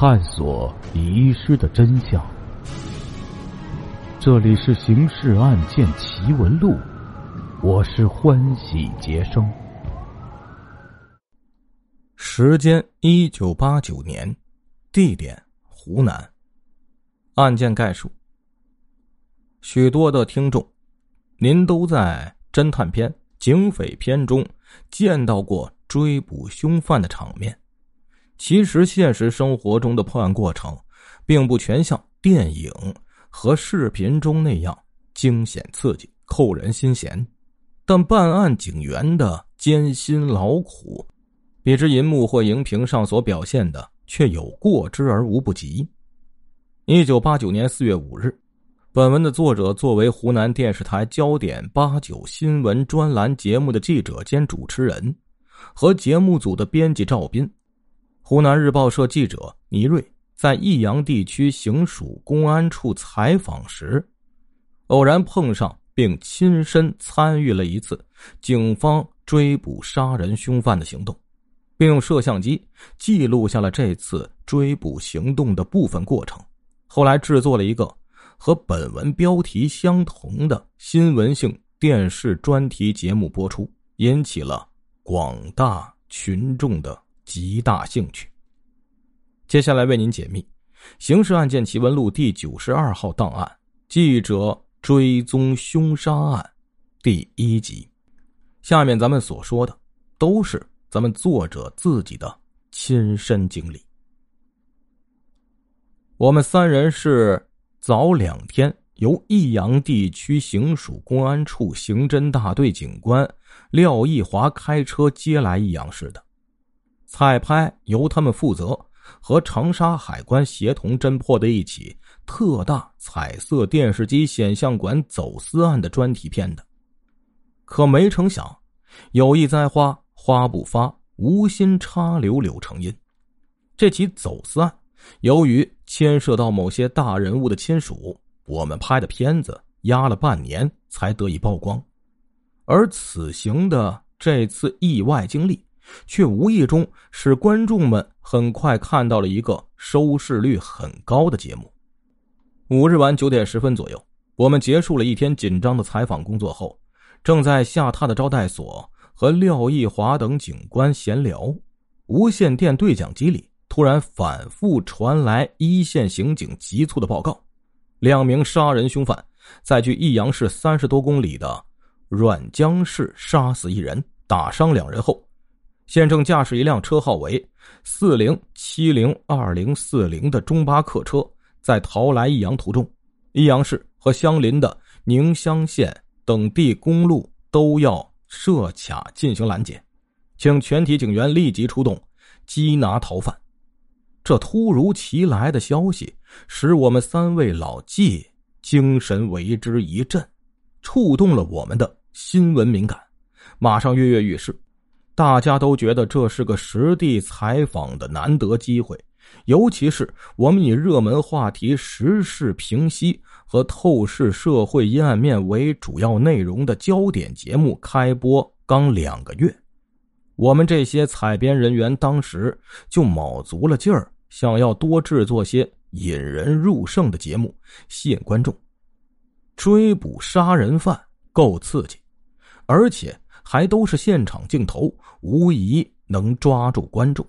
探索遗失的真相。这里是《刑事案件奇闻录》，我是欢喜杰生。时间：一九八九年，地点：湖南。案件概述：许多的听众，您都在侦探片、警匪片中见到过追捕凶犯的场面。其实，现实生活中的破案过程，并不全像电影和视频中那样惊险刺激、扣人心弦。但办案警员的艰辛劳苦，比之银幕或荧屏上所表现的，却有过之而无不及。一九八九年四月五日，本文的作者作为湖南电视台焦点八九新闻专栏节目的记者兼主持人，和节目组的编辑赵斌，湖南日报社记者倪瑞在益阳地区行署公安处采访时，偶然碰上并亲身参与了一次警方追捕杀人凶犯的行动，并用摄像机记录下了这次追捕行动的部分过程。后来制作了一个和本文标题相同的新闻性电视专题节目播出，引起了广大群众的极大兴趣。接下来为您解密《刑事案件奇闻录》第九十二号档案《记者追踪凶杀案》第一集。下面咱们所说的都是咱们作者自己的亲身经历。我们三人是早两天由益阳地区行署公安处刑侦大队警官廖义华开车接来益阳市的，彩拍由他们负责，和长沙海关协同侦破的一起特大彩色电视机显像管走私案的专题片的。可没成想，有意栽花花不发，无心插柳柳成荫，这起走私案。由于牵涉到某些大人物的亲属，我们拍的片子压了半年才得以曝光。而此行的这次意外经历，却无意中使观众们很快看到了一个收视率很高的节目。五日晚九点十分左右，我们结束了一天紧张的采访工作后，正在下榻的招待所和廖义华等警官闲聊，无线电对讲机里。突然反复传来一线刑警急促的报告：两名杀人凶犯在距益阳市三十多公里的阮江市杀死一人，打伤两人后，现正驾驶一辆车号为四零七零二零四零的中巴客车，在逃来益阳途中，益阳市和相邻的宁乡县等地公路都要设卡进行拦截，请全体警员立即出动缉拿逃犯。这突如其来的消息，使我们三位老纪精神为之一振，触动了我们的新闻敏感，马上跃跃欲试。大家都觉得这是个实地采访的难得机会，尤其是我们以热门话题、时事评析和透视社会阴暗面为主要内容的焦点节目开播刚两个月。我们这些采编人员当时就卯足了劲儿，想要多制作些引人入胜的节目，吸引观众。追捕杀人犯够刺激，而且还都是现场镜头，无疑能抓住观众。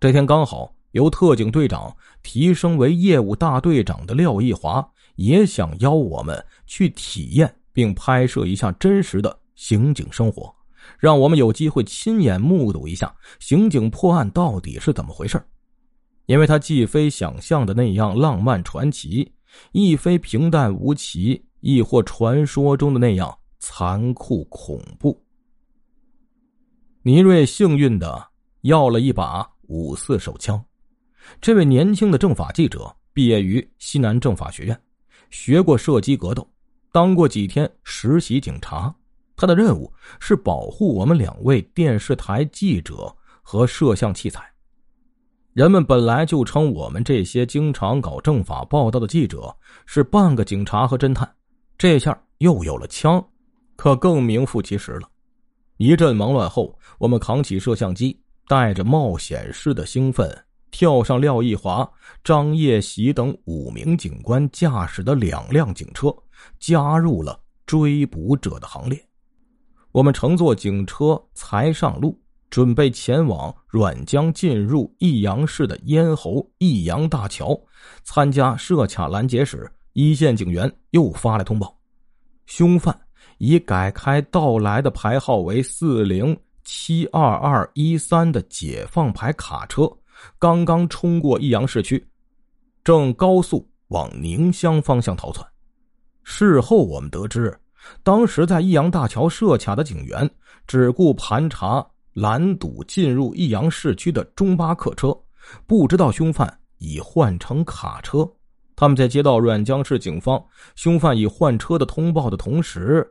这天刚好由特警队长提升为业务大队长的廖义华也想邀我们去体验并拍摄一下真实的刑警生活。让我们有机会亲眼目睹一下刑警破案到底是怎么回事因为他既非想象的那样浪漫传奇，亦非平淡无奇，亦或传说中的那样残酷恐怖。倪瑞幸运的要了一把五四手枪。这位年轻的政法记者毕业于西南政法学院，学过射击格斗，当过几天实习警察。他的任务是保护我们两位电视台记者和摄像器材。人们本来就称我们这些经常搞政法报道的记者是半个警察和侦探，这下又有了枪，可更名副其实了。一阵忙乱后，我们扛起摄像机，带着冒险式的兴奋跳上廖义华、张叶喜等五名警官驾驶的两辆警车，加入了追捕者的行列。我们乘坐警车才上路，准备前往阮江进入益阳市的咽喉益阳大桥参加设卡拦截时，一线警员又发来通报：凶犯已改开到来的牌号为四零七二二一三的解放牌卡车。刚刚冲过益阳市区，正高速往宁乡方向逃窜。事后我们得知，当时在益阳大桥设卡的警员只顾盘查拦堵进入益阳市区的中巴客车，不知道凶犯已换乘卡车。他们在接到阮江市警方凶犯已换车的通报的同时，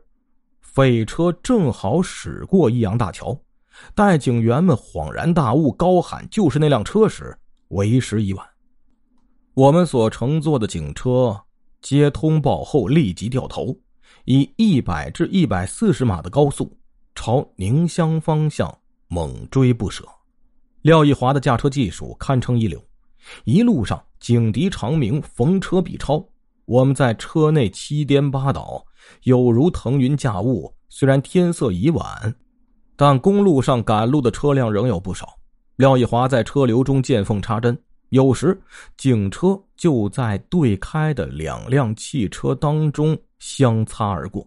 匪车正好驶过益阳大桥。待警员们恍然大悟，高喊“就是那辆车”时，为时已晚。我们所乘坐的警车接通报后立即掉头，以一百至一百四十码的高速朝宁乡方向猛追不舍。廖义华的驾车技术堪称一流，一路上警笛长鸣，逢车必超。我们在车内七颠八倒，有如腾云驾雾。虽然天色已晚。但公路上赶路的车辆仍有不少。廖一华在车流中见缝插针，有时警车就在对开的两辆汽车当中相擦而过，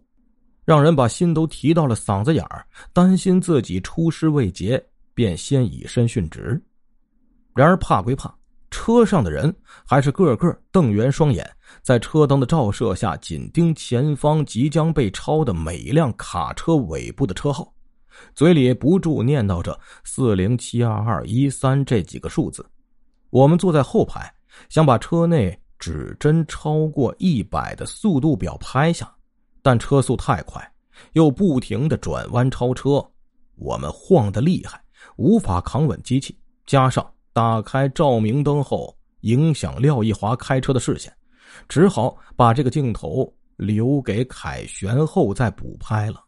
让人把心都提到了嗓子眼儿，担心自己出师未捷，便先以身殉职。然而怕归怕，车上的人还是个个瞪圆双眼，在车灯的照射下紧盯前方即将被超的每一辆卡车尾部的车号。嘴里不住念叨着“四零七二二一三”这几个数字。我们坐在后排，想把车内指针超过一百的速度表拍下，但车速太快，又不停的转弯超车，我们晃得厉害，无法扛稳机器。加上打开照明灯后，影响廖一华开车的视线，只好把这个镜头留给凯旋后再补拍了。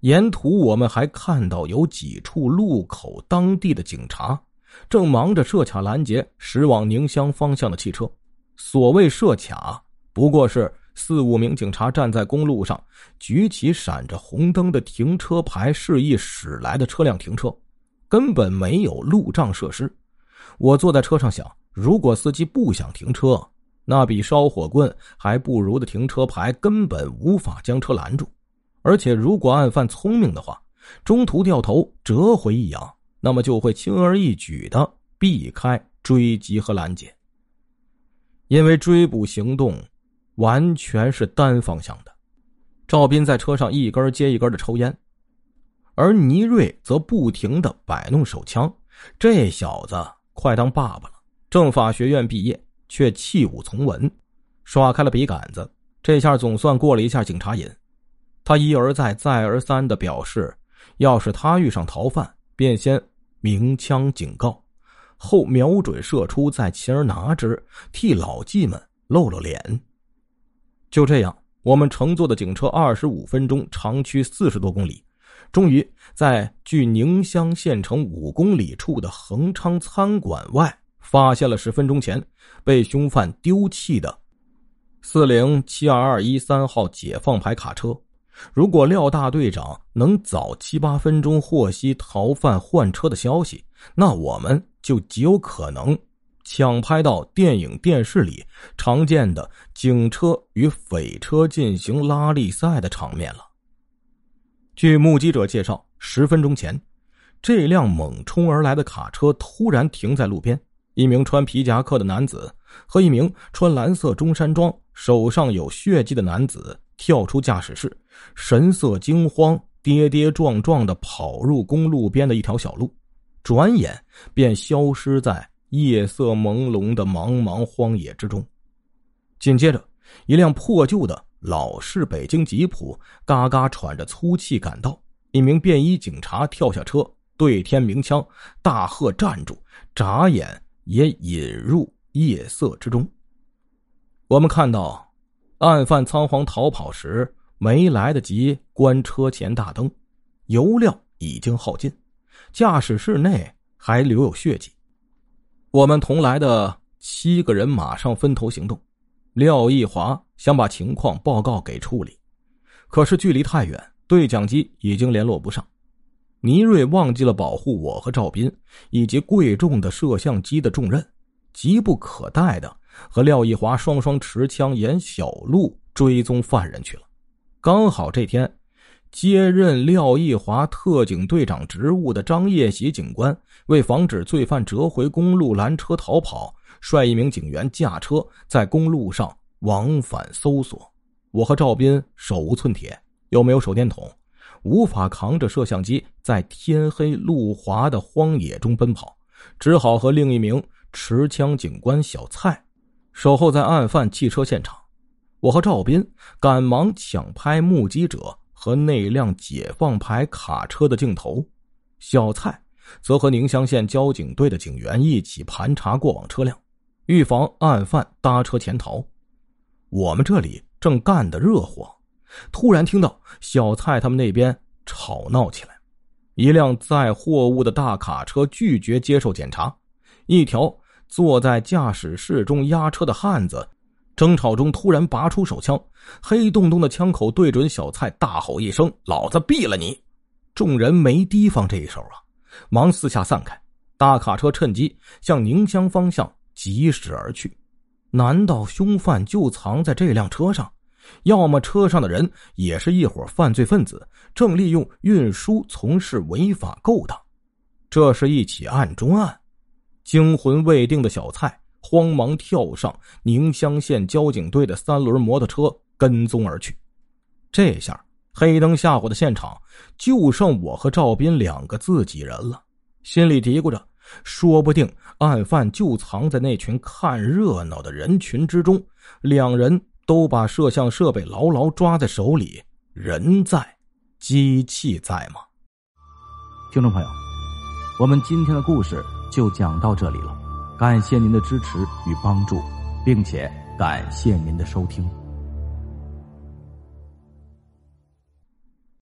沿途我们还看到有几处路口，当地的警察正忙着设卡拦截驶往宁乡方向的汽车。所谓设卡，不过是四五名警察站在公路上，举起闪着红灯的停车牌，示意驶来的车辆停车，根本没有路障设施。我坐在车上想，如果司机不想停车，那比烧火棍还不如的停车牌根本无法将车拦住。而且，如果案犯聪明的话，中途掉头折回益阳，那么就会轻而易举的避开追击和拦截。因为追捕行动完全是单方向的，赵斌在车上一根接一根的抽烟，而倪瑞则不停的摆弄手枪。这小子快当爸爸了，政法学院毕业，却弃武从文，耍开了笔杆子，这下总算过了一下警察瘾。他一而再、再而三的表示，要是他遇上逃犯，便先鸣枪警告，后瞄准射出，再擒而拿之，替老纪们露露脸。就这样，我们乘坐的警车二十五分钟，长驱四十多公里，终于在距宁乡县城五公里处的恒昌餐馆外，发现了十分钟前被凶犯丢弃的四零七二二一三号解放牌卡车。如果廖大队长能早七八分钟获悉逃犯换车的消息，那我们就极有可能抢拍到电影、电视里常见的警车与匪车进行拉力赛的场面了。据目击者介绍，十分钟前，这辆猛冲而来的卡车突然停在路边，一名穿皮夹克的男子和一名穿蓝色中山装、手上有血迹的男子。跳出驾驶室，神色惊慌，跌跌撞撞的跑入公路边的一条小路，转眼便消失在夜色朦胧的茫茫荒野之中。紧接着，一辆破旧的老式北京吉普嘎嘎喘着粗气赶到，一名便衣警察跳下车，对天鸣枪，大喝：“站住！”眨眼也引入夜色之中。我们看到。案犯仓皇逃跑时，没来得及关车前大灯，油料已经耗尽，驾驶室内还留有血迹，我们同来的七个人马上分头行动。廖义华想把情况报告给处理，可是距离太远，对讲机已经联络不上。倪瑞忘记了保护我和赵斌以及贵重的摄像机的重任，急不可待的和廖义华双双持枪沿小路追踪犯人去了。刚好这天。接任廖义华特警队长职务的张业喜警官，为防止罪犯折回公路拦车逃跑，率一名警员驾车在公路上往返搜索。我和赵斌手无寸铁，又没有手电筒，无法扛着摄像机在天黑路滑的荒野中奔跑，只好和另一名持枪警官小蔡守候在案犯汽车现场。我和赵斌赶忙抢拍目击者。和那辆解放牌卡车的镜头，小蔡则和宁乡县交警队的警员一起盘查过往车辆，预防案犯搭车潜逃。我们这里正干得热火，突然听到小蔡他们那边吵闹起来。一辆载货物的大卡车拒绝接受检查，一条坐在驾驶室中押车的汉子。争吵中，突然拔出手枪，黑洞洞的枪口对准小蔡，大吼一声：“老子毙了你！”众人没提防这一手啊，忙四下散开。大卡车趁机向宁乡方向疾驶而去。难道凶犯就藏在这辆车上？要么车上的人也是一伙犯罪分子，正利用运输从事违法勾当？这是一起案中案。惊魂未定的小蔡。慌忙跳上宁乡县交警队的三轮摩托车，跟踪而去。这下黑灯瞎火的现场就剩我和赵斌两个自己人了，心里嘀咕着：说不定案犯就藏在那群看热闹的人群之中。两人都把摄像设备牢牢抓在手里，人在，机器在吗？听众朋友，我们今天的故事就讲到这里了。感谢您的支持与帮助，并且感谢您的收听。